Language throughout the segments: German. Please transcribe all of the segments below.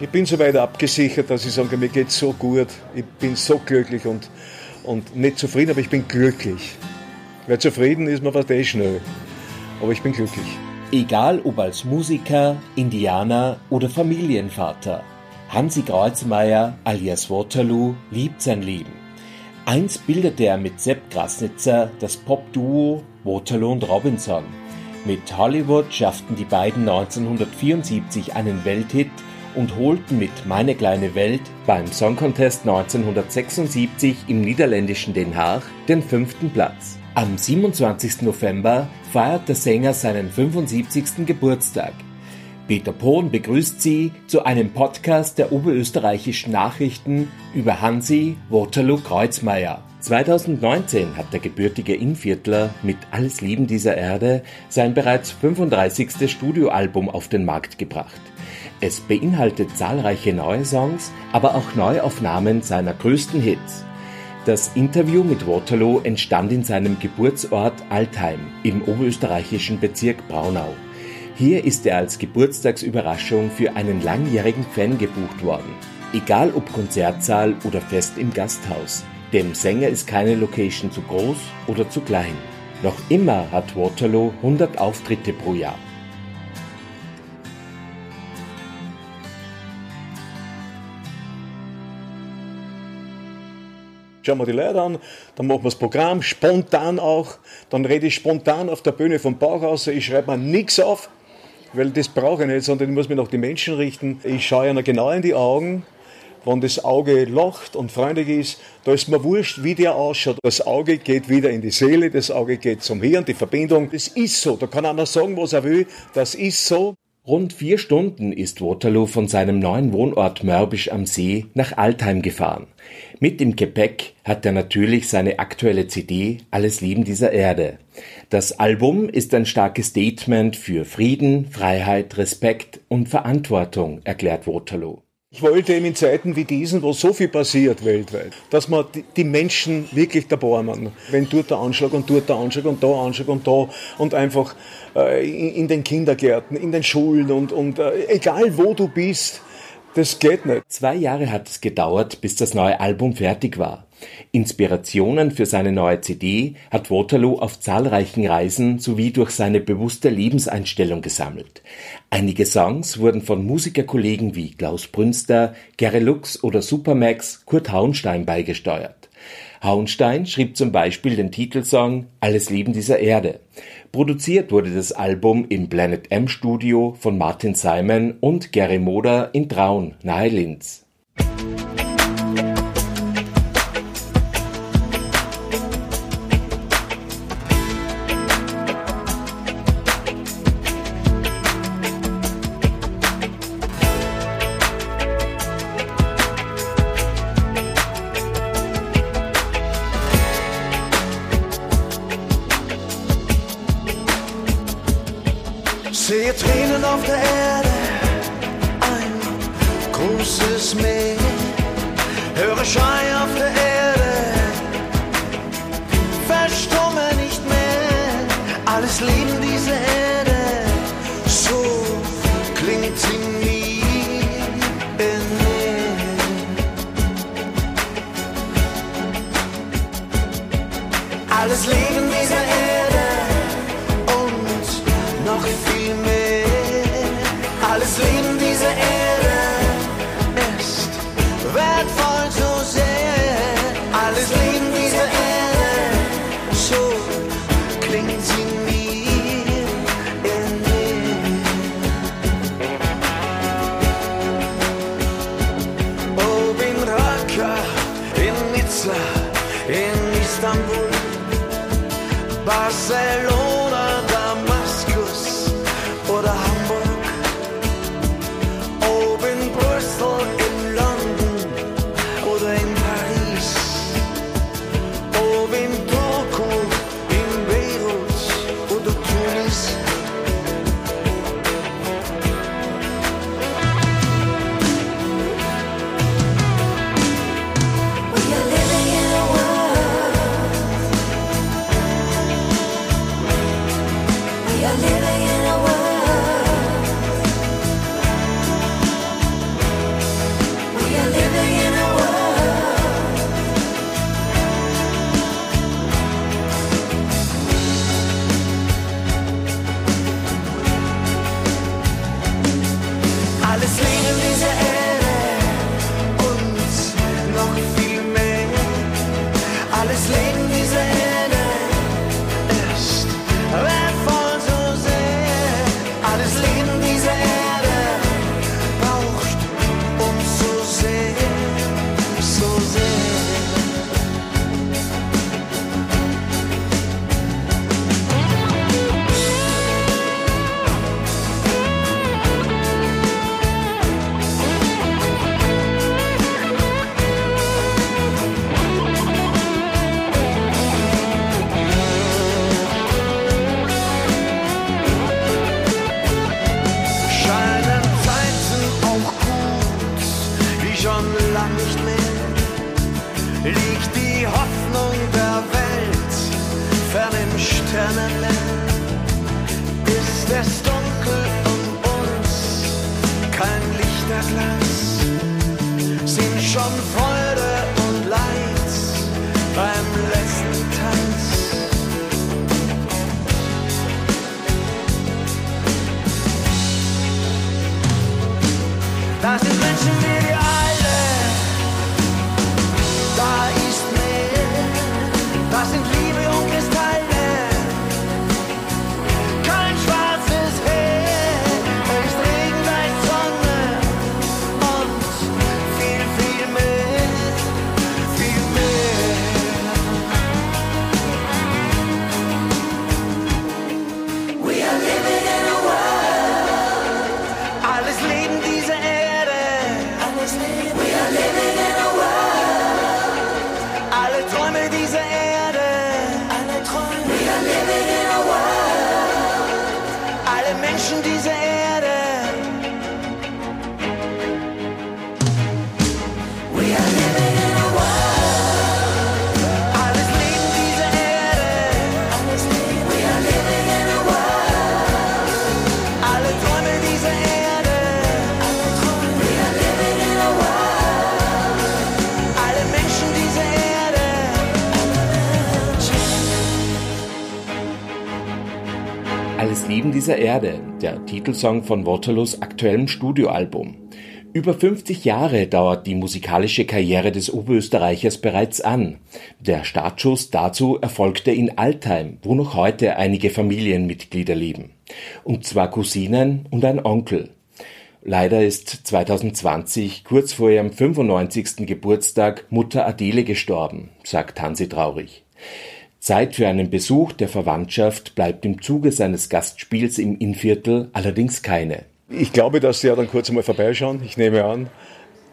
Ich bin so weit abgesichert, dass ich sage, mir geht so gut, ich bin so glücklich und, und nicht zufrieden, aber ich bin glücklich. Wer zufrieden ist, man fast eh schnell. Aber ich bin glücklich. Egal ob als Musiker, Indianer oder Familienvater, Hansi Kreuzmeier alias Waterloo liebt sein Leben. Einst bildete er mit Sepp Grasnitzer das Pop-Duo Waterloo und Robinson. Mit Hollywood schafften die beiden 1974 einen Welthit und holten mit Meine kleine Welt beim Song Contest 1976 im niederländischen Den Haag den fünften Platz. Am 27. November feiert der Sänger seinen 75. Geburtstag. Peter Pohn begrüßt Sie zu einem Podcast der oberösterreichischen Nachrichten über Hansi Waterloo Kreuzmeier. 2019 hat der gebürtige Innviertler mit Alles Lieben dieser Erde sein bereits 35. Studioalbum auf den Markt gebracht. Es beinhaltet zahlreiche neue Songs, aber auch Neuaufnahmen seiner größten Hits. Das Interview mit Waterloo entstand in seinem Geburtsort Altheim im oberösterreichischen Bezirk Braunau. Hier ist er als Geburtstagsüberraschung für einen langjährigen Fan gebucht worden. Egal ob Konzertsaal oder fest im Gasthaus. Dem Sänger ist keine Location zu groß oder zu klein. Noch immer hat Waterloo 100 Auftritte pro Jahr. Schauen wir die Leute an, dann machen wir das Programm spontan auch, dann rede ich spontan auf der Bühne vom Bauch aus, ich schreibe mir nichts auf, weil das brauche ich nicht, sondern ich muss mich nach die Menschen richten. Ich schaue ihnen genau in die Augen. Wenn das Auge lacht und freundlich ist, da ist mir wurscht, wie der ausschaut. Das Auge geht wieder in die Seele, das Auge geht zum Hirn, die Verbindung. Das ist so. Da kann einer sagen, was er will. Das ist so. Rund vier Stunden ist Waterloo von seinem neuen Wohnort Mörbisch am See nach Altheim gefahren. Mit im Gepäck hat er natürlich seine aktuelle CD Alles Leben dieser Erde. Das Album ist ein starkes Statement für Frieden, Freiheit, Respekt und Verantwortung, erklärt Waterloo. Ich wollte eben in Zeiten wie diesen, wo so viel passiert weltweit, dass man die Menschen wirklich dabei haben. Wenn dort der Anschlag und dort der Anschlag und da Anschlag und da und einfach äh, in, den Kindergärten, in den Schulen und, und äh, egal wo du bist, das geht nicht. Zwei Jahre hat es gedauert, bis das neue Album fertig war. Inspirationen für seine neue CD hat Waterloo auf zahlreichen Reisen sowie durch seine bewusste Lebenseinstellung gesammelt. Einige Songs wurden von Musikerkollegen wie Klaus Brünster, Gary Lux oder Supermax Kurt Hauenstein beigesteuert. Hauenstein schrieb zum Beispiel den Titelsong Alles Leben dieser Erde. Produziert wurde das Album im Planet M Studio von Martin Simon und Gary Moder in Traun nahe Linz. In Istanbul, Barcelona, dieser Erde, der Titelsong von Waterloos aktuellem Studioalbum. Über 50 Jahre dauert die musikalische Karriere des Oberösterreichers bereits an. Der Startschuss dazu erfolgte in Altheim, wo noch heute einige Familienmitglieder leben. Und zwar Cousinen und ein Onkel. Leider ist 2020, kurz vor ihrem 95. Geburtstag, Mutter Adele gestorben, sagt Hansi traurig. Zeit für einen Besuch der Verwandtschaft bleibt im Zuge seines Gastspiels im Innviertel allerdings keine. Ich glaube, dass die ja dann kurz einmal vorbeischauen. Ich nehme an,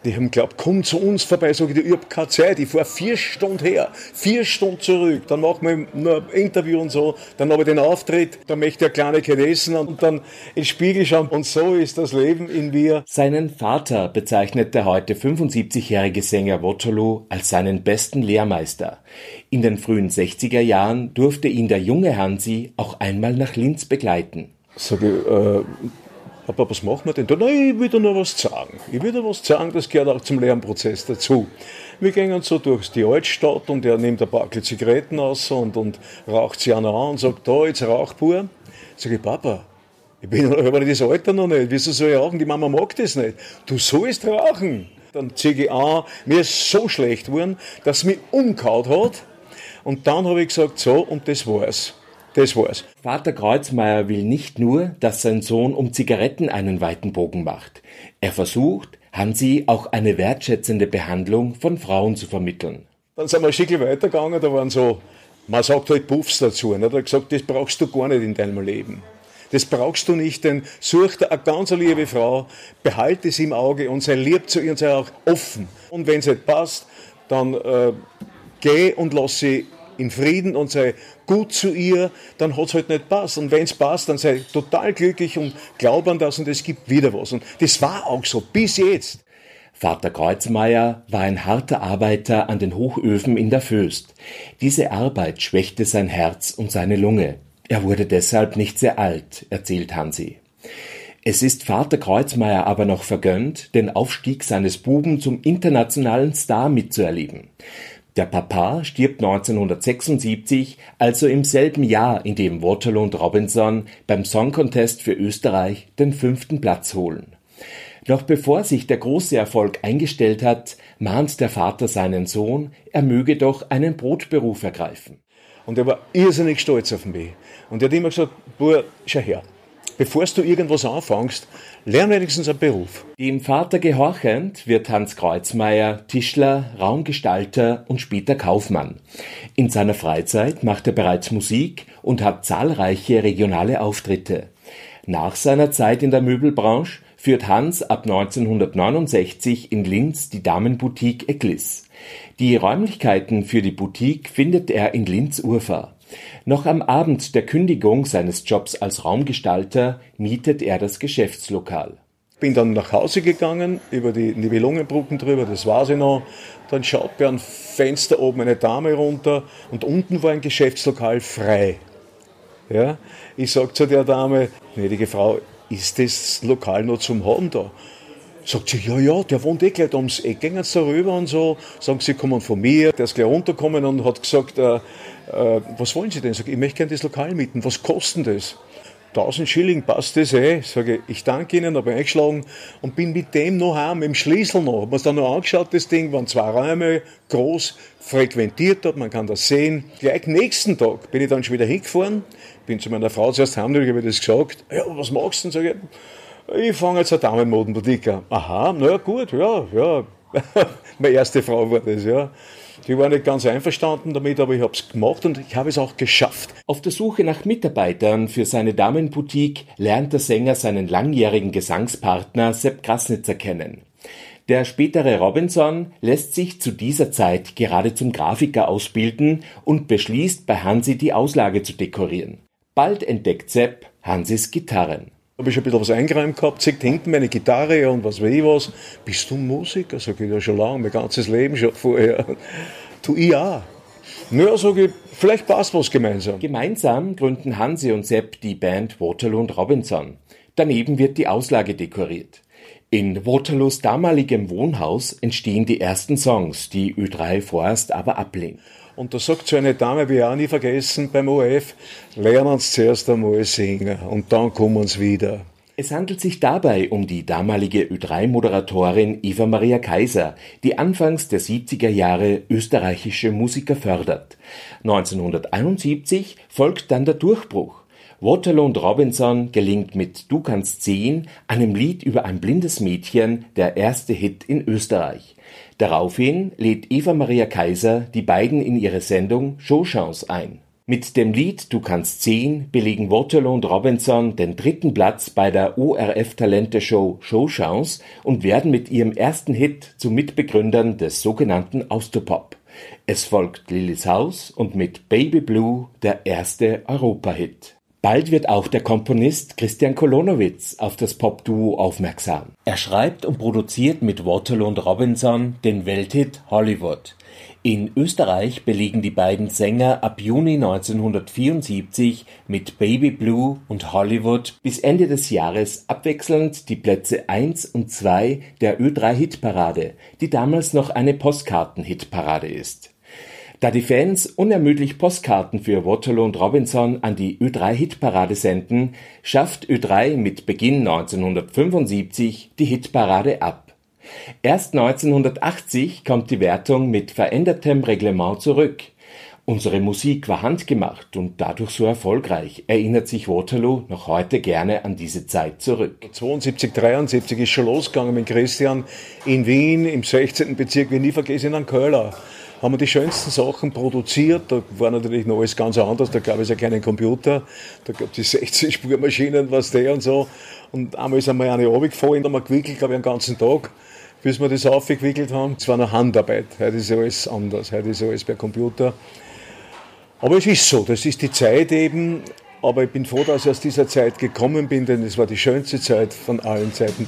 die haben glaubt, komm zu uns vorbei. Sag ich, ich hab keine Zeit. Ich fahre vier Stunden her, vier Stunden zurück. Dann machen wir ein Interview und so. Dann habe ich den Auftritt. Dann möchte ich eine kleine essen und dann ins Spiegel schauen. Und so ist das Leben in mir. Seinen Vater bezeichnet der heute 75-jährige Sänger Waterloo als seinen besten Lehrmeister. In den frühen 60er Jahren durfte ihn der junge Hansi auch einmal nach Linz begleiten. Sag ich, äh, Papa, was machen wir denn da? Nein, ich will dir noch was sagen. Ich will dir was sagen, das gehört auch zum Lernprozess dazu. Wir gehen so durch die Altstadt und er nimmt ein paar Zigaretten aus und, und raucht sie einer an und sagt, da, jetzt Rauchpur. Sag ich, Papa, ich bin aber das Alter noch nicht. Wieso soll ich rauchen? Die Mama mag das nicht. Du sollst rauchen. Dann zieh ich an. Mir ist so schlecht geworden, dass mich umgehauen hat. Und dann habe ich gesagt, so, und das war's. Das war's. Vater Kreuzmeier will nicht nur, dass sein Sohn um Zigaretten einen weiten Bogen macht. Er versucht, Hansi auch eine wertschätzende Behandlung von Frauen zu vermitteln. Dann sind wir ein Stückchen weitergegangen, da waren so, man sagt halt Puffs dazu. Ne? Da hat gesagt, das brauchst du gar nicht in deinem Leben. Das brauchst du nicht, denn such dir eine ganz liebe Frau, behalte es im Auge und sei lieb zu ihr und sei auch offen. Und wenn es nicht passt, dann äh, geh und lass sie in Frieden und sei gut zu ihr, dann hat es halt nicht passt. Und wenn es passt, dann sei total glücklich und glaub an das und es gibt wieder was. Und das war auch so, bis jetzt. Vater Kreuzmeier war ein harter Arbeiter an den Hochöfen in der Föst. Diese Arbeit schwächte sein Herz und seine Lunge. Er wurde deshalb nicht sehr alt, erzählt Hansi. Es ist Vater Kreuzmeier aber noch vergönnt, den Aufstieg seines Buben zum internationalen Star mitzuerleben. Der Papa stirbt 1976, also im selben Jahr, in dem Waterloo und Robinson beim Song Contest für Österreich den fünften Platz holen. Noch bevor sich der große Erfolg eingestellt hat, mahnt der Vater seinen Sohn, er möge doch einen Brotberuf ergreifen. Und er war irrsinnig stolz auf mich. Und er hat immer gesagt, Bub, schau her, bevor du irgendwas anfängst, lern wenigstens einen Beruf. Dem Vater gehorchend wird Hans Kreuzmeier Tischler, Raumgestalter und später Kaufmann. In seiner Freizeit macht er bereits Musik und hat zahlreiche regionale Auftritte. Nach seiner Zeit in der Möbelbranche führt Hans ab 1969 in Linz die Damenboutique Eclis. Die Räumlichkeiten für die Boutique findet er in Linz-Urfahr. Noch am Abend der Kündigung seines Jobs als Raumgestalter mietet er das Geschäftslokal. Bin dann nach Hause gegangen, über die Nibelungenbrücken drüber, das weiß ich noch. Dann schaut bei einem Fenster oben eine Dame runter und unten war ein Geschäftslokal frei. Ja, ich sage zu der Dame, gnädige Frau, ist das Lokal noch zum Haben da? Sagt sie, ja, ja, der wohnt eh gleich ums Eck, gehen Sie da rüber und so. Sagen sie, kommen von mir. Der ist gleich runtergekommen und hat gesagt, äh, äh, was wollen Sie denn? Sag ich, ich möchte gerne das Lokal mieten. Was kostet das? 1000 Schilling, passt das eh? Sage ich, ich danke Ihnen, habe eingeschlagen und bin mit dem noch heim, mit dem Schlüssel noch. Hab mir dann noch angeschaut, das Ding, waren zwei Räume, groß, frequentiert dort, man kann das sehen. Gleich nächsten Tag bin ich dann schon wieder hingefahren, bin zu meiner Frau zuerst heim, habe ich das gesagt. Ja, was machst du denn? Sag ich, ich fange jetzt eine Damenmodenboutique an. Aha, na ja, gut, ja, ja. Meine erste Frau war das, ja. Die war nicht ganz einverstanden damit, aber ich habe es gemacht und ich habe es auch geschafft. Auf der Suche nach Mitarbeitern für seine Damenboutique lernt der Sänger seinen langjährigen Gesangspartner Sepp Grasnitzer kennen. Der spätere Robinson lässt sich zu dieser Zeit gerade zum Grafiker ausbilden und beschließt bei Hansi die Auslage zu dekorieren. Bald entdeckt Sepp Hansis Gitarren. Habe ich ein bisschen was eingeräumt gehabt, zeigt hinten meine Gitarre und was weiß ich was. Bist du Musiker? Sag ich, ja schon lange, mein ganzes Leben schon vorher. Tu ich auch. Naja, sag ich, vielleicht passt was gemeinsam. Gemeinsam gründen Hansi und Sepp die Band Waterloo und Robinson. Daneben wird die Auslage dekoriert. In Waterloos damaligem Wohnhaus entstehen die ersten Songs, die Ö3 vorerst aber ablehnt. Und da sagt so eine Dame, wie auch nie vergessen, beim ORF, lernen Sie zuerst einmal singen und dann kommen Sie wieder. Es handelt sich dabei um die damalige Ö3-Moderatorin Eva Maria Kaiser, die anfangs der 70er Jahre österreichische Musiker fördert. 1971 folgt dann der Durchbruch. Waterloo und Robinson gelingt mit Du kannst sehen, einem Lied über ein blindes Mädchen, der erste Hit in Österreich. Daraufhin lädt Eva Maria Kaiser die beiden in ihre Sendung Showchance ein. Mit dem Lied Du kannst sehen belegen Waterloo und Robinson den dritten Platz bei der ORF Talente Show Showchance und werden mit ihrem ersten Hit zu Mitbegründern des sogenannten Austropop. Es folgt Lillys Haus und mit Baby Blue der erste Europa-Hit. Bald wird auch der Komponist Christian Kolonowitz auf das Popduo aufmerksam. Er schreibt und produziert mit Waterloo und Robinson den Welthit Hollywood. In Österreich belegen die beiden Sänger ab Juni 1974 mit Baby Blue und Hollywood bis Ende des Jahres abwechselnd die Plätze 1 und 2 der Ö3-Hitparade, die damals noch eine Postkarten-Hitparade ist. Da die Fans unermüdlich Postkarten für Waterloo und Robinson an die Ö3-Hitparade senden, schafft Ö3 mit Beginn 1975 die Hitparade ab. Erst 1980 kommt die Wertung mit verändertem Reglement zurück. Unsere Musik war handgemacht und dadurch so erfolgreich, erinnert sich Waterloo noch heute gerne an diese Zeit zurück. 72, 73 ist schon losgegangen mit Christian in Wien, im 16. Bezirk, wie nie vergessen, in Köhler. Haben wir die schönsten Sachen produziert. Da war natürlich noch alles ganz anders. Da gab es ja keinen Computer. Da gab es die 16-Spurmaschinen, was der und so. Und einmal ist einmal eine runtergefallen, da haben wir gewickelt, glaube ich, einen ganzen Tag bis wir das aufgewickelt haben. Es war noch Handarbeit. Heute ist alles anders. Heute ist alles per Computer. Aber es ist so, das ist die Zeit eben. Aber ich bin froh, dass ich aus dieser Zeit gekommen bin, denn es war die schönste Zeit von allen Zeiten.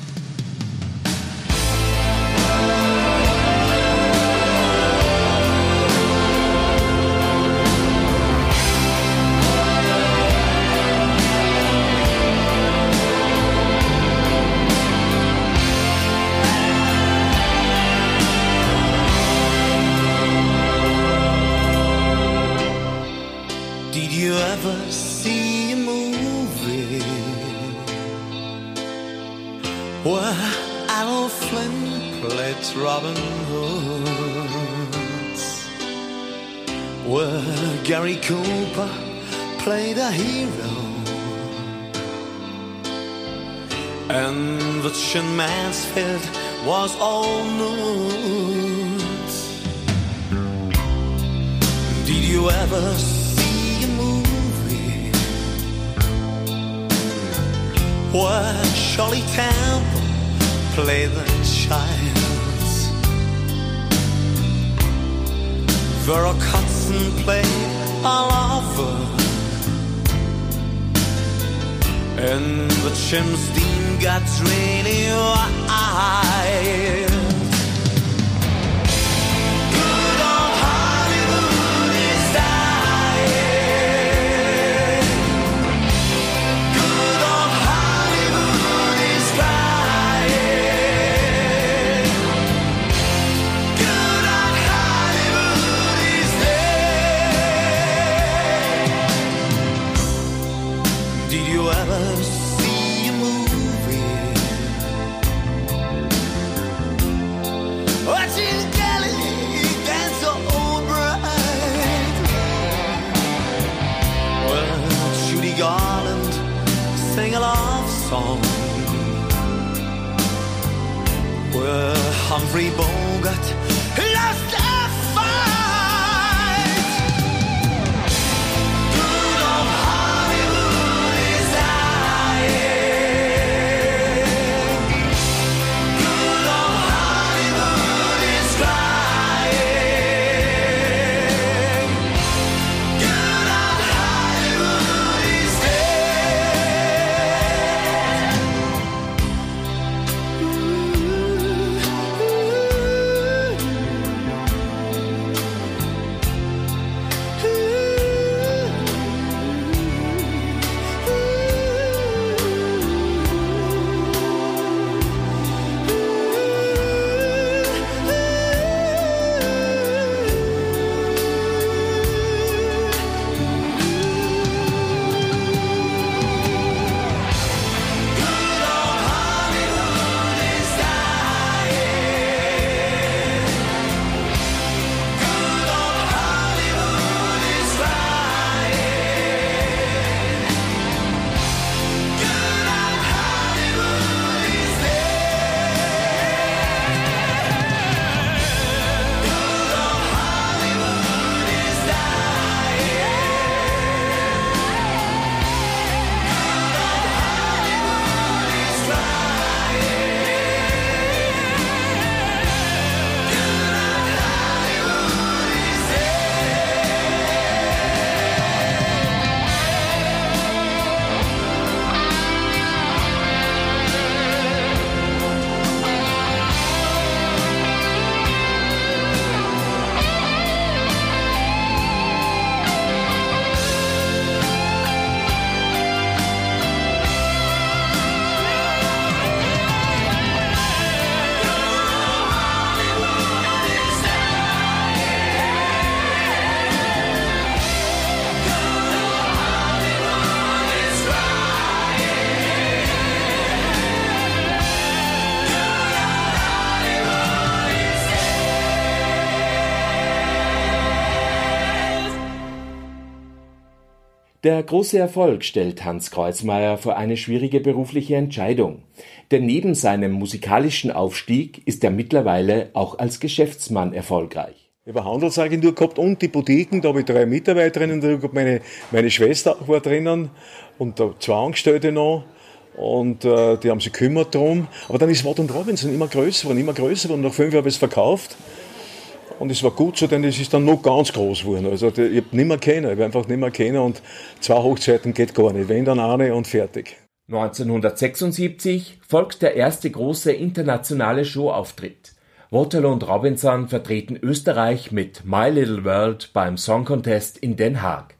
Der große Erfolg stellt Hans Kreuzmeier vor eine schwierige berufliche Entscheidung. Denn neben seinem musikalischen Aufstieg ist er mittlerweile auch als Geschäftsmann erfolgreich. Ich habe eine Handelsagentur gehabt und die Boutiquen, da habe ich drei Mitarbeiterinnen, da habe meine, meine Schwester war drinnen und zwei Angestellte noch. Und äh, die haben sich gekümmert drum. Aber dann ist Watt und Robinson immer größer geworden, immer größer geworden. Nach fünf Jahren habe ich es verkauft. Und es war gut so, denn es ist dann noch ganz groß geworden. Also ich habe nicht mehr kennen, ich habe einfach nicht mehr kennen und zwei Hochzeiten geht gar nicht. Wenn dann eine und fertig. 1976 folgt der erste große internationale Showauftritt. Waterloo und Robinson vertreten Österreich mit My Little World beim Song Contest in Den Haag.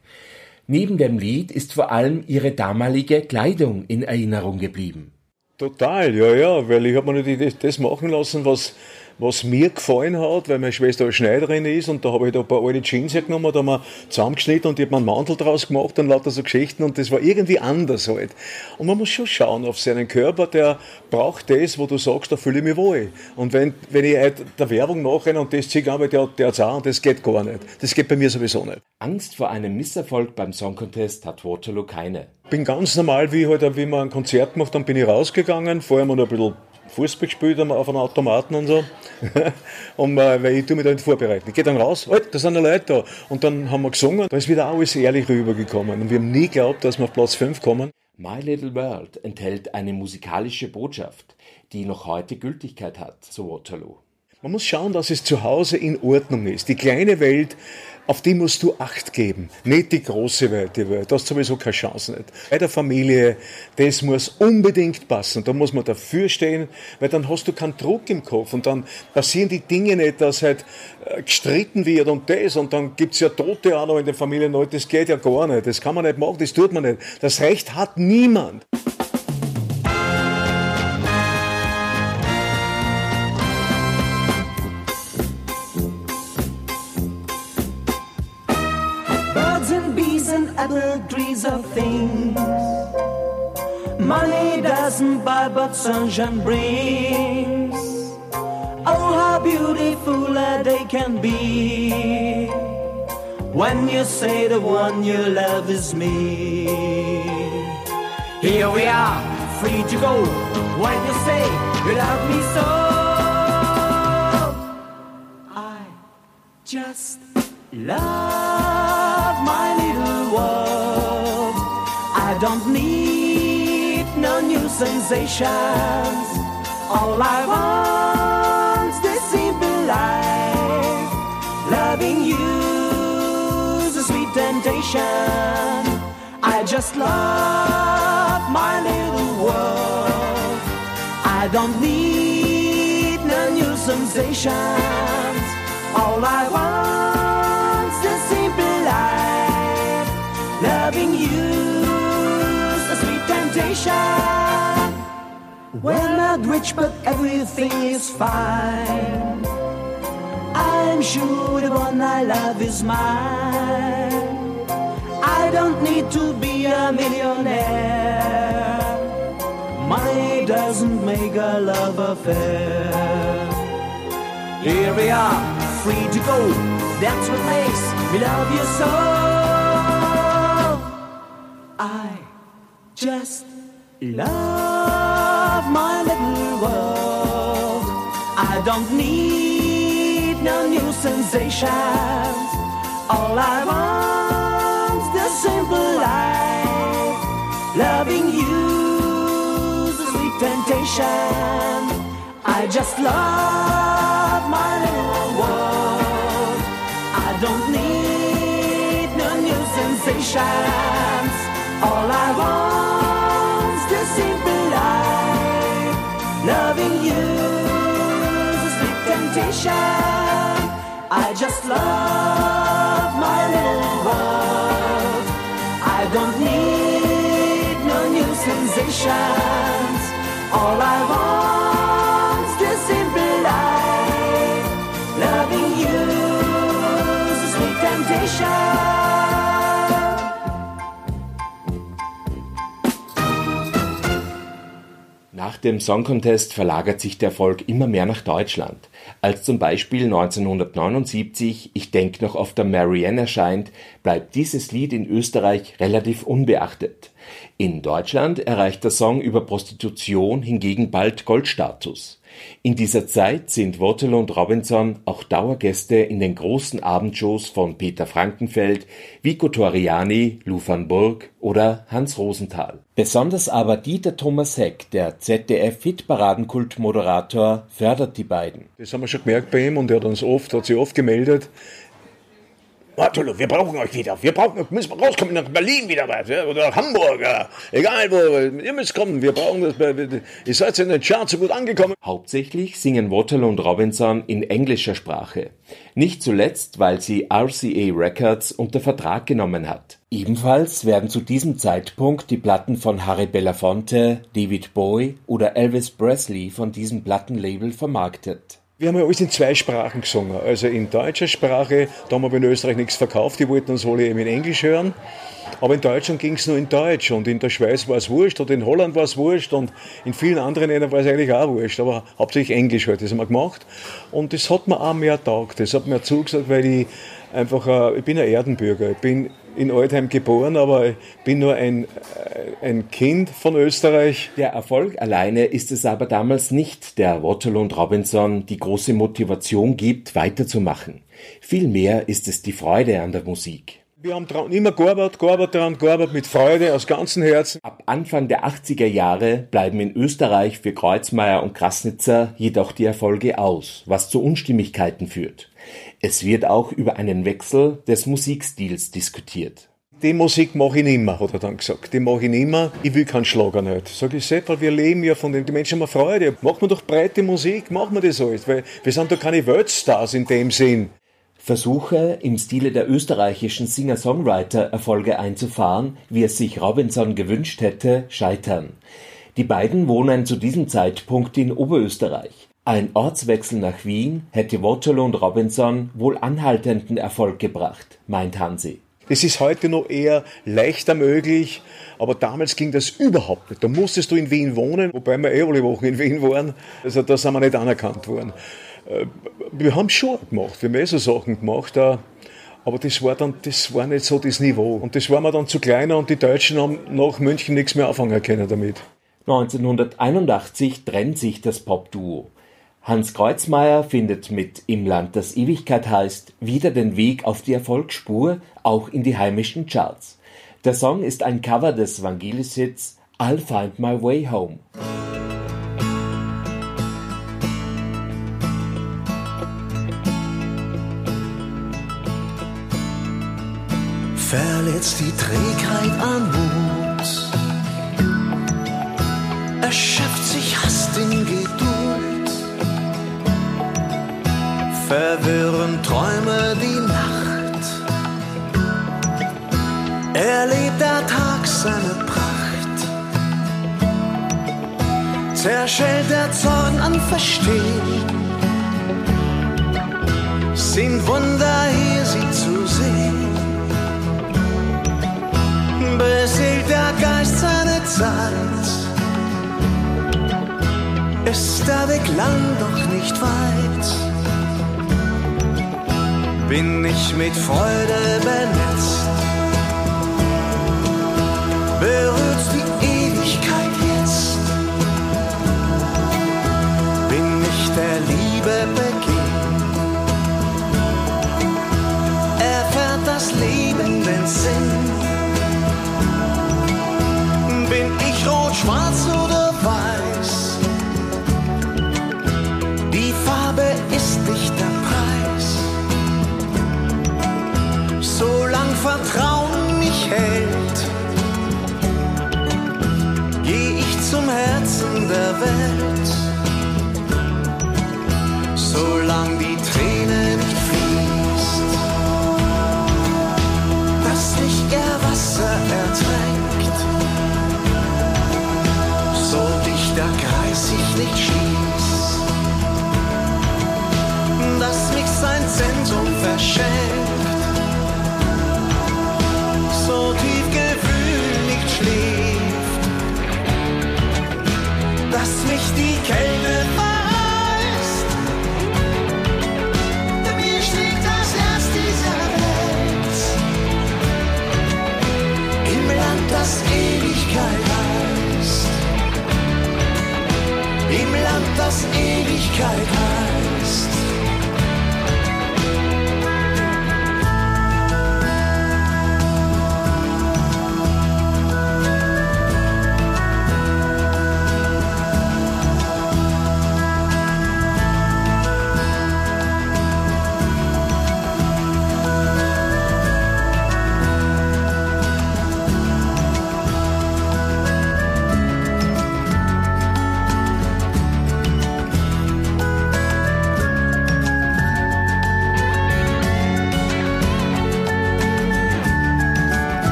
Neben dem Lied ist vor allem ihre damalige Kleidung in Erinnerung geblieben. Total, ja, ja, weil ich habe mir nicht das machen lassen, was, was mir gefallen hat, weil meine Schwester eine Schneiderin ist und da habe ich da ein paar alte Jeans hergenommen, da haben wir zusammengeschnitten und ich habe mir einen Mantel draus gemacht und lauter so Geschichten und das war irgendwie anders halt. Und man muss schon schauen auf seinen Körper, der braucht das, wo du sagst, da fühle ich mich wohl. Und wenn, wenn ich halt der Werbung nachrenne und das ziehe, aber der, der hat's auch und das geht gar nicht. Das geht bei mir sowieso nicht. Angst vor einem Misserfolg beim Song Contest hat Waterloo keine. bin ganz normal, wie halt, wie wir ein Konzert gemacht haben, bin ich rausgegangen. Vorher noch ein bisschen Fußball gespielt haben auf einem Automaten und so. und, äh, weil ich tue mich da nicht vorbereiten. Ich gehe dann raus, halt, da sind noch Leute da. Und dann haben wir gesungen, da ist wieder alles ehrlich rübergekommen. Und wir haben nie geglaubt, dass wir auf Platz 5 kommen. My Little World enthält eine musikalische Botschaft, die noch heute Gültigkeit hat, so Waterloo. Man muss schauen, dass es zu Hause in Ordnung ist. Die kleine Welt, auf die musst du Acht geben. Nicht die große weite Welt. Da hast sowieso keine Chance nicht. Bei der Familie, das muss unbedingt passen. Da muss man dafür stehen, weil dann hast du keinen Druck im Kopf und dann passieren die Dinge nicht, dass halt äh, gestritten wird und das und dann gibt's ja Tote auch noch in den Familien. Das geht ja gar nicht. Das kann man nicht machen, das tut man nicht. Das Recht hat niemand. Trees of things Money doesn't buy, but sunshine brings. Oh, how beautiful a day can be when you say the one you love is me. Here we are, free to go when you say you love me so. I just love my world. I don't need no new sensations. All I want's this simple life. Loving you's a sweet temptation. I just love my little world. I don't need no new sensations. All I want's We're not rich, but everything is fine. I'm sure the one I love is mine. I don't need to be a millionaire. Money doesn't make a love affair. Here we are, free to go. That's what makes me love you so. I just love my little world. I don't need no new sensations. All I want's the simple life. Loving you's a sweet temptation. I just love my little world. I don't need no new sensations. All I want's Loving you's a sweet temptation. I just love my little world. I don't need no new sensations. All I want's dem Song Contest verlagert sich der Erfolg immer mehr nach Deutschland. Als zum Beispiel 1979 Ich denk noch auf der Marianne erscheint, bleibt dieses Lied in Österreich relativ unbeachtet. In Deutschland erreicht der Song über Prostitution hingegen bald Goldstatus. In dieser Zeit sind Waterloo und Robinson auch Dauergäste in den großen Abendshows von Peter Frankenfeld, Vico Toriani, Lou van Burg oder Hans Rosenthal. Besonders aber Dieter Thomas Heck, der ZDF-Hitparadenkult-Moderator, fördert die beiden. Das haben wir schon gemerkt bei ihm und er hat uns oft, hat sich oft gemeldet. Waterloo, wir brauchen euch wieder. Wir brauchen, müssen rauskommen nach Berlin wieder was, ja, oder Hamburg, ja. egal wo, ihr müsst kommen. Wir brauchen das. Ihr seid in den Charts so gut angekommen. Hauptsächlich singen Waterloo und Robinson in englischer Sprache. Nicht zuletzt, weil sie RCA Records unter Vertrag genommen hat. Ebenfalls werden zu diesem Zeitpunkt die Platten von Harry Belafonte, David Bowie oder Elvis Presley von diesem Plattenlabel vermarktet. Wir haben ja alles in zwei Sprachen gesungen. Also in deutscher Sprache, da haben wir in Österreich nichts verkauft, die wollten uns alle eben in Englisch hören. Aber in Deutschland ging es nur in Deutsch und in der Schweiz war es wurscht und in Holland war es wurscht und in vielen anderen Ländern war es eigentlich auch wurscht, aber hauptsächlich Englisch halt, das haben wir gemacht. Und das hat mir auch mehr taugt, das hat mir zugesagt, weil ich einfach, äh, ich bin ein Erdenbürger, ich bin in Altheim geboren, aber ich bin nur ein, äh, ein Kind von Österreich. Der Erfolg alleine ist es aber damals nicht, der Waterloo und Robinson die große Motivation gibt, weiterzumachen. Vielmehr ist es die Freude an der Musik. Wir haben dran, immer gearbeitet, gearbeitet daran, gearbeitet mit Freude, aus ganzem Herzen. Ab Anfang der 80er Jahre bleiben in Österreich für Kreuzmeier und Krasnitzer jedoch die Erfolge aus, was zu Unstimmigkeiten führt. Es wird auch über einen Wechsel des Musikstils diskutiert. Die Musik mache ich nicht mehr, hat er dann gesagt. Die mache ich nicht mehr. Ich will keinen Schlager nicht. Sag ich, Sepp, weil wir leben ja von dem, die Menschen haben Freude. Machen wir doch breite Musik, machen wir das alles. Weil wir sind doch keine Weltstars in dem Sinn. Versuche, im Stile der österreichischen Singer-Songwriter Erfolge einzufahren, wie es sich Robinson gewünscht hätte, scheitern. Die beiden wohnen zu diesem Zeitpunkt in Oberösterreich. Ein Ortswechsel nach Wien hätte Waterloo und Robinson wohl anhaltenden Erfolg gebracht, meint Hansi. Das ist heute noch eher leichter möglich, aber damals ging das überhaupt nicht. Da musstest du in Wien wohnen, wobei wir eh alle Wochen in Wien waren. Also da sind wir nicht anerkannt worden. Äh, wir haben schon gemacht, wir haben eh so Sachen gemacht, äh, aber das war dann, das war nicht so das Niveau. Und das war mir dann zu kleiner und die Deutschen haben nach München nichts mehr anfangen können damit. 1981 trennt sich das Popduo. Hans Kreuzmeier findet mit Im Land das Ewigkeit heißt wieder den Weg auf die Erfolgsspur, auch in die heimischen Charts. Der Song ist ein Cover des Vangelis-Hits I'll Find My Way Home. verletzt die Trägheit an Mut, erschöpft sich Hast in Geduld, verwirren Träume die Nacht, erlebt der Tag seine Pracht, zerschellt der Zorn an Verstehen, sind Wunder hier sie zu sehen beseelt der Geist seine Zeit. Ist der Weg lang doch nicht weit. Bin ich mit Freude benetzt.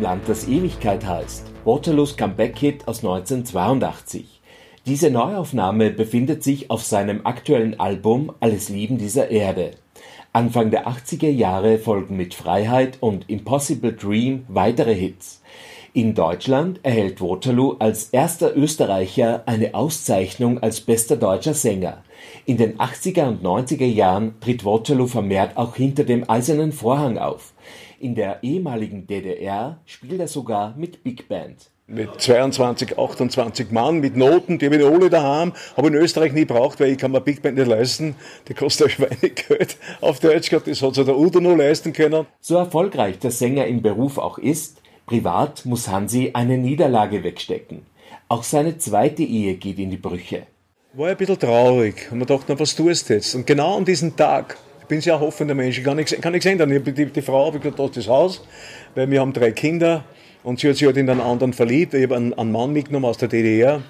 Land, das Ewigkeit heißt. Waterloos Comeback-Hit aus 1982. Diese Neuaufnahme befindet sich auf seinem aktuellen Album Alles Lieben dieser Erde. Anfang der 80er Jahre folgen mit Freiheit und Impossible Dream weitere Hits. In Deutschland erhält Waterloo als erster Österreicher eine Auszeichnung als bester deutscher Sänger. In den 80er und 90er Jahren tritt Waterloo vermehrt auch hinter dem Eisernen Vorhang auf. In der ehemaligen DDR spielt er sogar mit Big Band. Mit 22, 28 Mann, mit Noten, die habe ich alle daheim, habe in Österreich nie braucht, weil ich kann mir Big Band nicht leisten. Die kostet ein Schweinegeld auf Deutsch gehabt, das hat sich der Udo noch leisten können. So erfolgreich der Sänger im Beruf auch ist, privat muss Hansi eine Niederlage wegstecken. Auch seine zweite Ehe geht in die Brüche. War ein bisschen traurig und man dachte, na, was tust du jetzt? Und genau an diesem Tag, bin sehr hoffender Mensch, ich kann nichts, kann nichts ändern. Ich, die, die Frau habe ich gesagt, das Haus, weil wir haben drei Kinder und sie hat sich halt in einen anderen verliebt. Ich habe einen, einen Mann mitgenommen aus der DDR,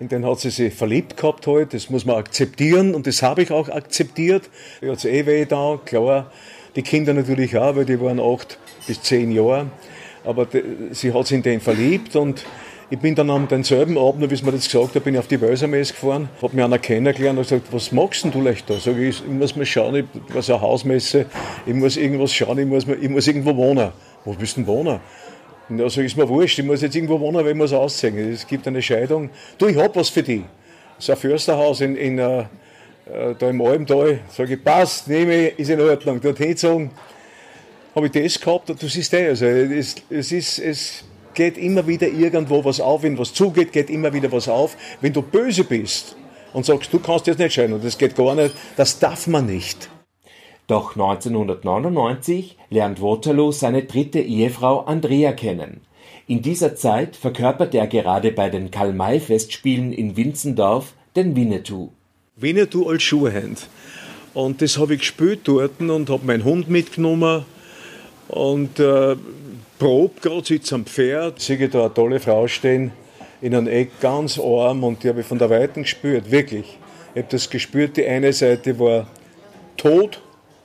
in den hat sie sich verliebt gehabt halt. Das muss man akzeptieren und das habe ich auch akzeptiert. Ich hat eh weh da, klar. Die Kinder natürlich auch, weil die waren acht bis zehn Jahre aber die, sie hat sich in den verliebt und ich bin dann am denselben Abend, wie es mir das gesagt hat, bin ich auf die Wölsermesse gefahren, habe mir einer kennengelernt und gesagt, was magst denn du leicht da? Sag ich, ich muss mal schauen, ich, was eine Hausmesse, ich muss irgendwas schauen, ich muss, ich muss irgendwo wohnen. Wo bist du denn wohnen? Und ich, ist mir wurscht, ich muss jetzt irgendwo wohnen, weil ich muss ausziehen. Es gibt eine Scheidung. Du, ich hab was für dich. So ein Försterhaus in, in, uh, da im Almtal. Sag ich, passt, nehme ich, ist in Ordnung. Dorthin gezogen habe ich das gehabt du siehst eh, also es, es, ist, es geht immer wieder irgendwo was auf, wenn was zugeht, geht immer wieder was auf. Wenn du böse bist und sagst, du kannst jetzt nicht scheiden und das geht gar nicht, das darf man nicht. Doch 1999 lernt Waterloo seine dritte Ehefrau Andrea kennen. In dieser Zeit verkörpert er gerade bei den Karl-May-Festspielen in Winzendorf den Winnetou. Winnetou als Schuhhand. Und das habe ich gespielt dort und habe meinen Hund mitgenommen und äh, prob gerade sitzt am Pferd, sehe ich da eine tolle Frau stehen, in einem Eck ganz arm und die habe ich von der Weiten gespürt, wirklich. Ich habe das gespürt, die eine Seite war tot,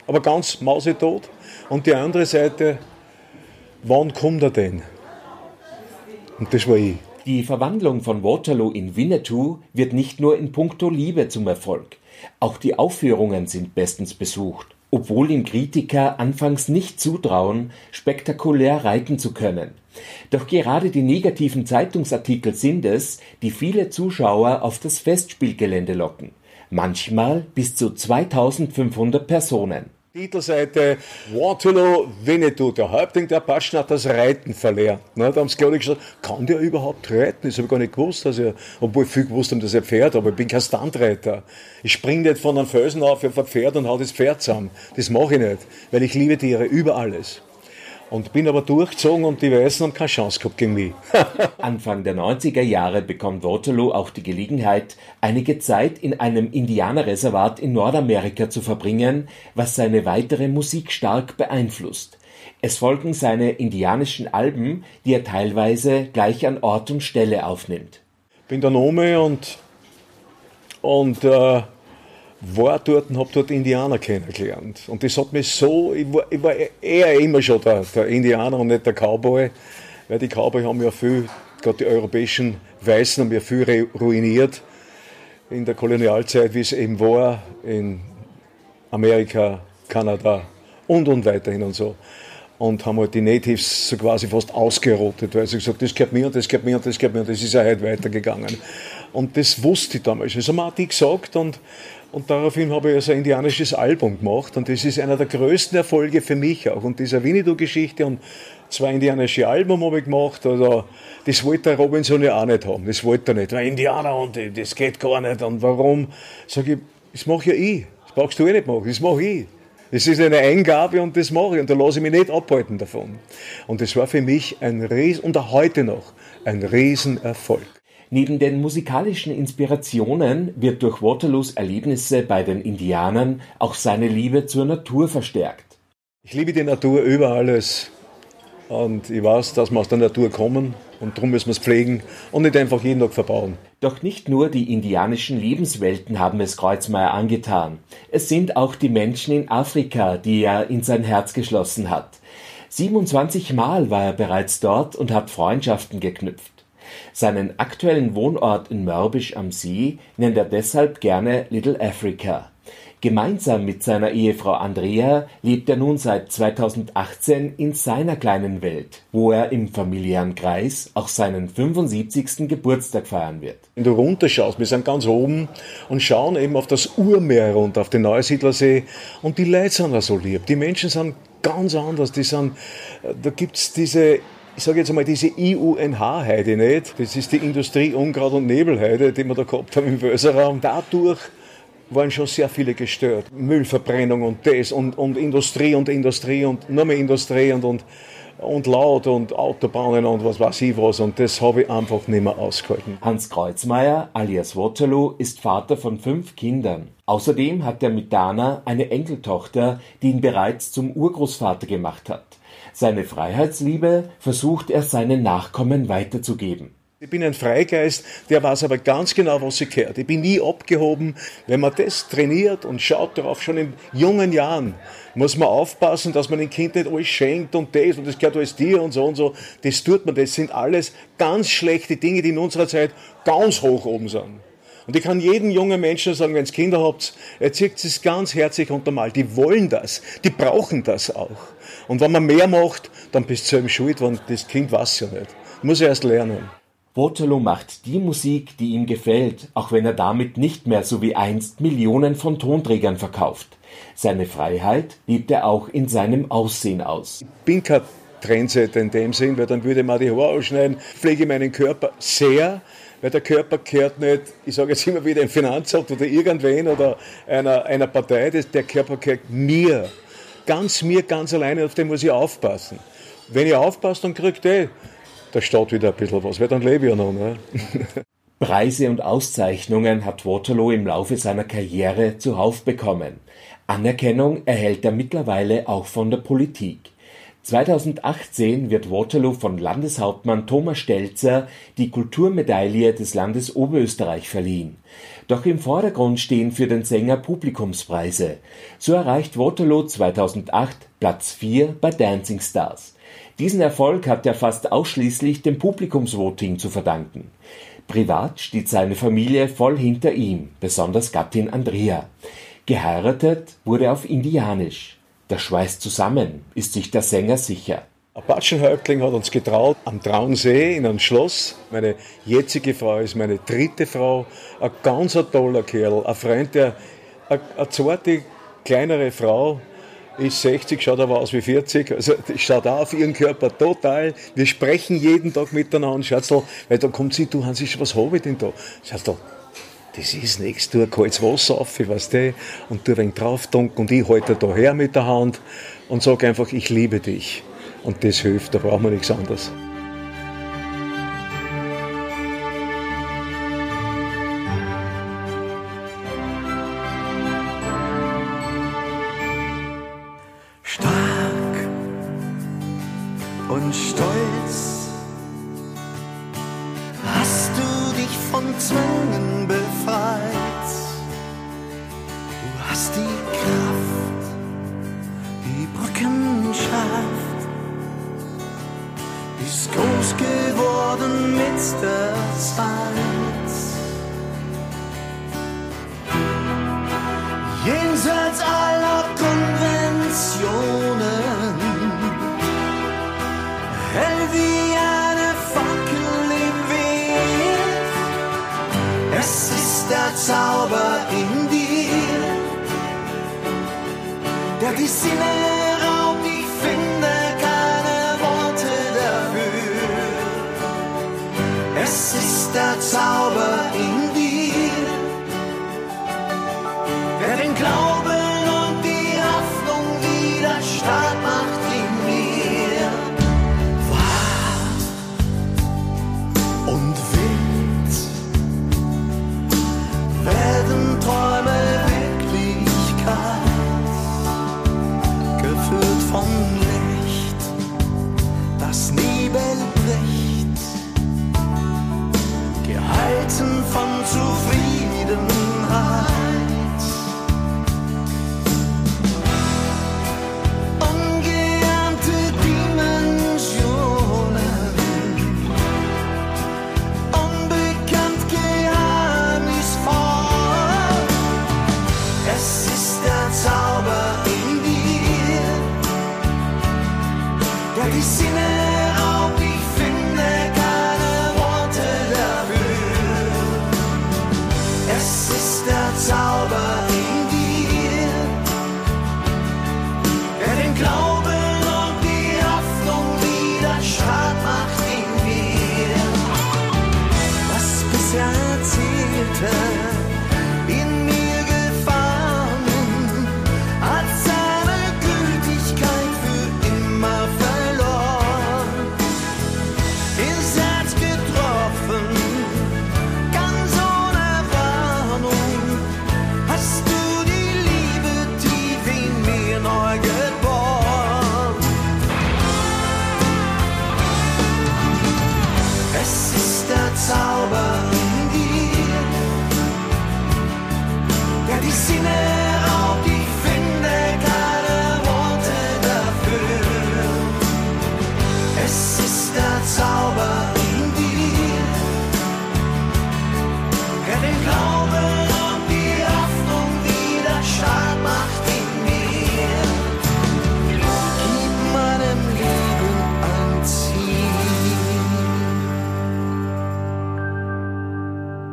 aber ganz mausetot und die andere Seite, wann kommt er denn? Und das war ich. Die Verwandlung von Waterloo in Winnetou wird nicht nur in puncto Liebe zum Erfolg. Auch die Aufführungen sind bestens besucht obwohl ihm Kritiker anfangs nicht zutrauen, spektakulär reiten zu können. Doch gerade die negativen Zeitungsartikel sind es, die viele Zuschauer auf das Festspielgelände locken. Manchmal bis zu 2500 Personen. Titelseite Waterloo, Winnetou, der Häuptling der Apachen hat das Reiten verlernt. Ne, da haben sie glaube ich gesagt, kann der überhaupt reiten? Das habe ich gar nicht gewusst, dass er, obwohl viel gewusst haben, dass er Pferd, aber ich bin kein Standreiter. Ich springe nicht von einem Felsen auf auf ein Pferd und hau das Pferd zusammen. Das mache ich nicht, weil ich liebe Tiere über alles. Und bin aber durchgezogen und die Weißen haben keine Chance gehabt gegen mich. Anfang der 90er Jahre bekommt Waterloo auch die Gelegenheit, einige Zeit in einem Indianerreservat in Nordamerika zu verbringen, was seine weitere Musik stark beeinflusst. Es folgen seine indianischen Alben, die er teilweise gleich an Ort und Stelle aufnimmt. Bin der Nome und, und äh, war dort und habe dort Indianer kennengelernt. Und das hat mich so, ich war, ich war eher immer schon der, der, Indianer und nicht der Cowboy, weil die Cowboy haben ja viel, gerade die europäischen Weißen haben ja viel ruiniert in der Kolonialzeit, wie es eben war, in Amerika, Kanada und und weiterhin und so. Und haben halt die Natives so quasi fast ausgerottet, weil sie gesagt das gehört mir und das gehört mir und das gehört mir und das ist ja heute weitergegangen. Und das wusste ich damals. Das haben auch die gesagt und und daraufhin habe ich also ein indianisches Album gemacht und das ist einer der größten Erfolge für mich auch. Und diese Winnetou-Geschichte und zwei indianische Alben habe ich gemacht. Also, das wollte der Robinson ja auch nicht haben. Das wollte er nicht. Weil Indianer und das geht gar nicht. Und warum? Sag ich, das mache ja ich. Das brauchst du eh nicht machen. Das mache ich. Das ist eine Eingabe und das mache ich. Und da lasse ich mich nicht abhalten davon. Und das war für mich ein Riesen, und auch heute noch, ein Riesenerfolg. Neben den musikalischen Inspirationen wird durch Waterloos Erlebnisse bei den Indianern auch seine Liebe zur Natur verstärkt. Ich liebe die Natur über alles. Und ich weiß, dass wir aus der Natur kommen und darum müssen wir es pflegen und nicht einfach jeden Tag verbauen. Doch nicht nur die indianischen Lebenswelten haben es Kreuzmeier angetan. Es sind auch die Menschen in Afrika, die er in sein Herz geschlossen hat. 27 Mal war er bereits dort und hat Freundschaften geknüpft. Seinen aktuellen Wohnort in Mörbisch am See nennt er deshalb gerne Little Africa. Gemeinsam mit seiner Ehefrau Andrea lebt er nun seit 2018 in seiner kleinen Welt, wo er im familiären Kreis auch seinen 75. Geburtstag feiern wird. Wenn du runterschaust, wir sind ganz oben und schauen eben auf das Urmeer runter, auf den Neusiedlersee und die Leute sind auch so lieb. Die Menschen sind ganz anders, die sind, da gibt's diese ich sage jetzt einmal, diese IUNH-Heide nicht, das ist die Industrie Unkraut- und Nebelheide, die wir da gehabt haben im Wöserraum. Dadurch waren schon sehr viele gestört. Müllverbrennung und das und, und Industrie und Industrie und nur mehr Industrie und, und, und laut und Autobahnen und was weiß ich was. Und das habe ich einfach nicht mehr ausgehalten. Hans Kreuzmeier alias Waterloo ist Vater von fünf Kindern. Außerdem hat er mit Dana eine Enkeltochter, die ihn bereits zum Urgroßvater gemacht hat. Seine Freiheitsliebe versucht er seinen Nachkommen weiterzugeben. Ich bin ein Freigeist, der weiß aber ganz genau, was sich gehört. Ich bin nie abgehoben. Wenn man das trainiert und schaut darauf schon in jungen Jahren, muss man aufpassen, dass man dem Kind nicht alles schenkt und das und das gehört alles dir und so und so. Das tut man. Das sind alles ganz schlechte Dinge, die in unserer Zeit ganz hoch oben sind. Und ich kann jedem jungen Menschen sagen, wenn ihr Kinder habt, erzieht es ganz herzlich untermalt. Die wollen das. Die brauchen das auch. Und wenn man mehr macht, dann bist du selber schuld, weil das Kind weiß ja nicht. Muss erst lernen. Waterloo macht die Musik, die ihm gefällt, auch wenn er damit nicht mehr so wie einst Millionen von Tonträgern verkauft. Seine Freiheit lebt er auch in seinem Aussehen aus. Ich bin kein Trendsetter in dem Sinn, weil dann würde man die Haare ausschneiden, pflege meinen Körper sehr, weil der Körper gehört nicht, ich sage jetzt immer wieder, ein Finanzamt oder irgendwen oder einer, einer Partei, der Körper gehört mir. Ganz mir, ganz alleine, auf den muss ich aufpassen. Wenn ich aufpasse, dann kriegt eh der Staat wieder ein bisschen was, weil dann lebe ich ja noch. Ne? Preise und Auszeichnungen hat Waterloo im Laufe seiner Karriere zuhauf bekommen. Anerkennung erhält er mittlerweile auch von der Politik. 2018 wird Waterloo von Landeshauptmann Thomas Stelzer die Kulturmedaille des Landes Oberösterreich verliehen. Doch im Vordergrund stehen für den Sänger Publikumspreise. So erreicht Waterloo 2008 Platz 4 bei Dancing Stars. Diesen Erfolg hat er fast ausschließlich dem Publikumsvoting zu verdanken. Privat steht seine Familie voll hinter ihm, besonders Gattin Andrea. Geheiratet wurde auf Indianisch. Der Schweiß zusammen, ist sich der Sänger sicher. Apachenhäuptling hat uns getraut am Traunsee in einem Schloss. Meine jetzige Frau ist meine dritte Frau. Ein ganz toller Kerl, ein Freund, der eine, zarte, kleinere Frau ist 60, schaut aber aus wie 40. Also schaut auch auf ihren Körper total. Wir sprechen jeden Tag miteinander. Schatzl, weil da kommt sie, du Hans, was habe ich denn da? Schatzl, das ist nichts, tu ein kaltes Wasser auf, weißt du, und tu ein wenig drauf und ich halte da her mit der Hand und sage einfach, ich liebe dich. Und das hilft, da brauchen wir nichts anderes.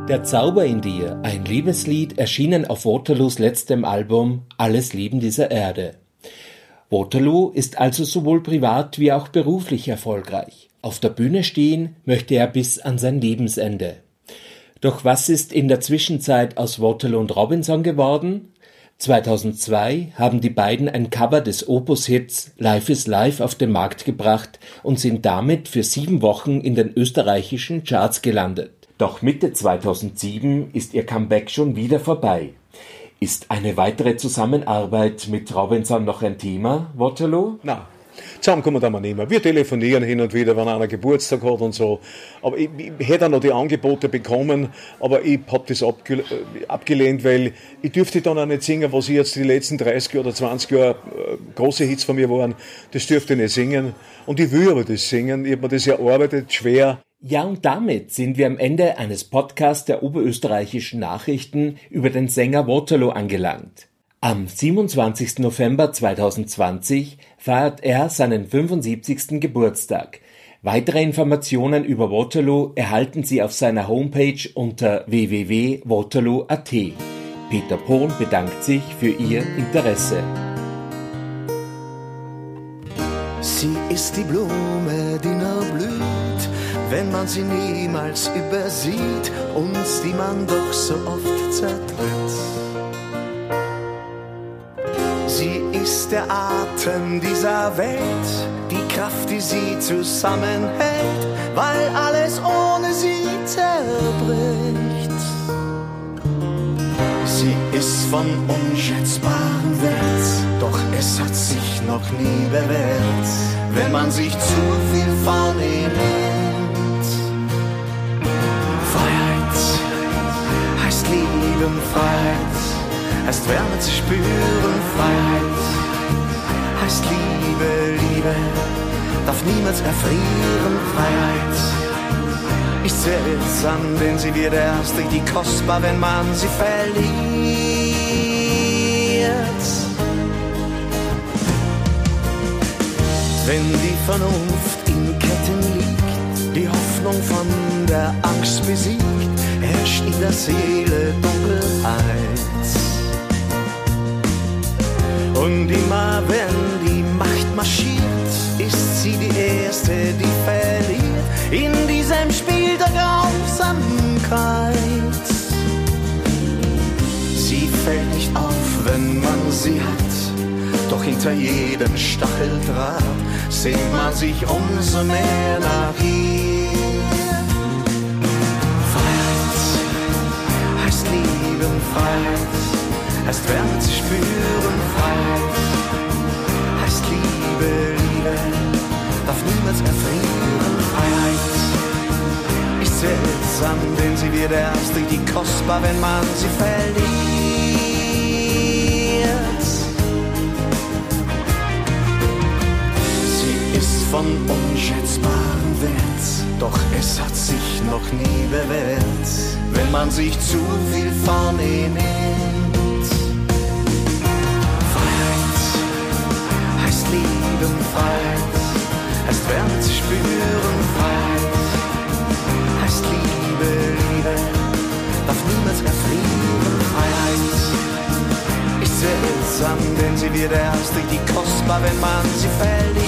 Der Zauber in dir, ein Liebeslied, erschienen auf Waterloos letztem Album Alles Leben dieser Erde. Waterloo ist also sowohl privat wie auch beruflich erfolgreich. Auf der Bühne stehen möchte er bis an sein Lebensende. Doch was ist in der Zwischenzeit aus Waterloo und Robinson geworden? 2002 haben die beiden ein Cover des Opus-Hits Life is Life auf den Markt gebracht und sind damit für sieben Wochen in den österreichischen Charts gelandet. Doch Mitte 2007 ist ihr Comeback schon wieder vorbei. Ist eine weitere Zusammenarbeit mit Robinson noch ein Thema, Waterloo? Nein, zusammen kommen wir da nicht mehr. Wir telefonieren hin und wieder, wenn einer Geburtstag hat und so. Aber ich, ich hätte auch noch die Angebote bekommen, aber ich habe das äh, abgelehnt, weil ich dürfte dann auch nicht singen, was ich jetzt die letzten 30 oder 20 Jahre äh, große Hits von mir waren. Das dürfte ich nicht singen. Und ich will aber das singen. Ich habe mir das erarbeitet, schwer. Ja, und damit sind wir am Ende eines Podcasts der oberösterreichischen Nachrichten über den Sänger Waterloo angelangt. Am 27. November 2020 feiert er seinen 75. Geburtstag. Weitere Informationen über Waterloo erhalten Sie auf seiner Homepage unter www.waterloo.at. Peter Pohn bedankt sich für Ihr Interesse. Sie ist die Blume, die nur blüht, wenn man sie niemals übersieht, uns, die man doch so oft zertritt. Sie ist der Atem dieser Welt, die Kraft, die sie zusammenhält, weil alles ohne sie zerbricht. Sie ist von unschätzbarem Wert, doch es hat sich noch nie bewährt, wenn man sich zu viel von heißt Wärme zu spüren, Freiheit heißt Liebe, Liebe darf niemals erfrieren, Freiheit ist seltsam, denn sie wird erst richtig kostbar, wenn man sie verliert. Wenn die Vernunft in Ketten liegt, die Hoffnung von der Angst besiegt, herrscht in der Seele Dunkelheit. Und immer wenn die Macht marschiert, ist sie die Erste, die verliert in diesem Spiel der Grausamkeit. Sie fällt nicht auf, wenn man sie hat, doch hinter jedem Stacheldraht sehnt man sich umso mehr nach ihr. Freiheit heißt lieben, Freiheit heißt Wärme zu spüren, Freiheit heißt Liebe, Liebe darf niemals erfrieren, Freiheit ist seltsam, denn sie wird erst richtig kostbar, wenn man sie verliert. Sie ist von unschätzbarem Wert, doch es hat sich noch nie bewährt, wenn man sich zu viel von ihr nimmt. Freiheit heißt Wärme spüren, Freiheit. Heißt Liebe, Liebe. Darf niemals erfrieren, Freiheit. Ist seltsam, denn sie wird erst richtig kostbar, wenn man sie verliert.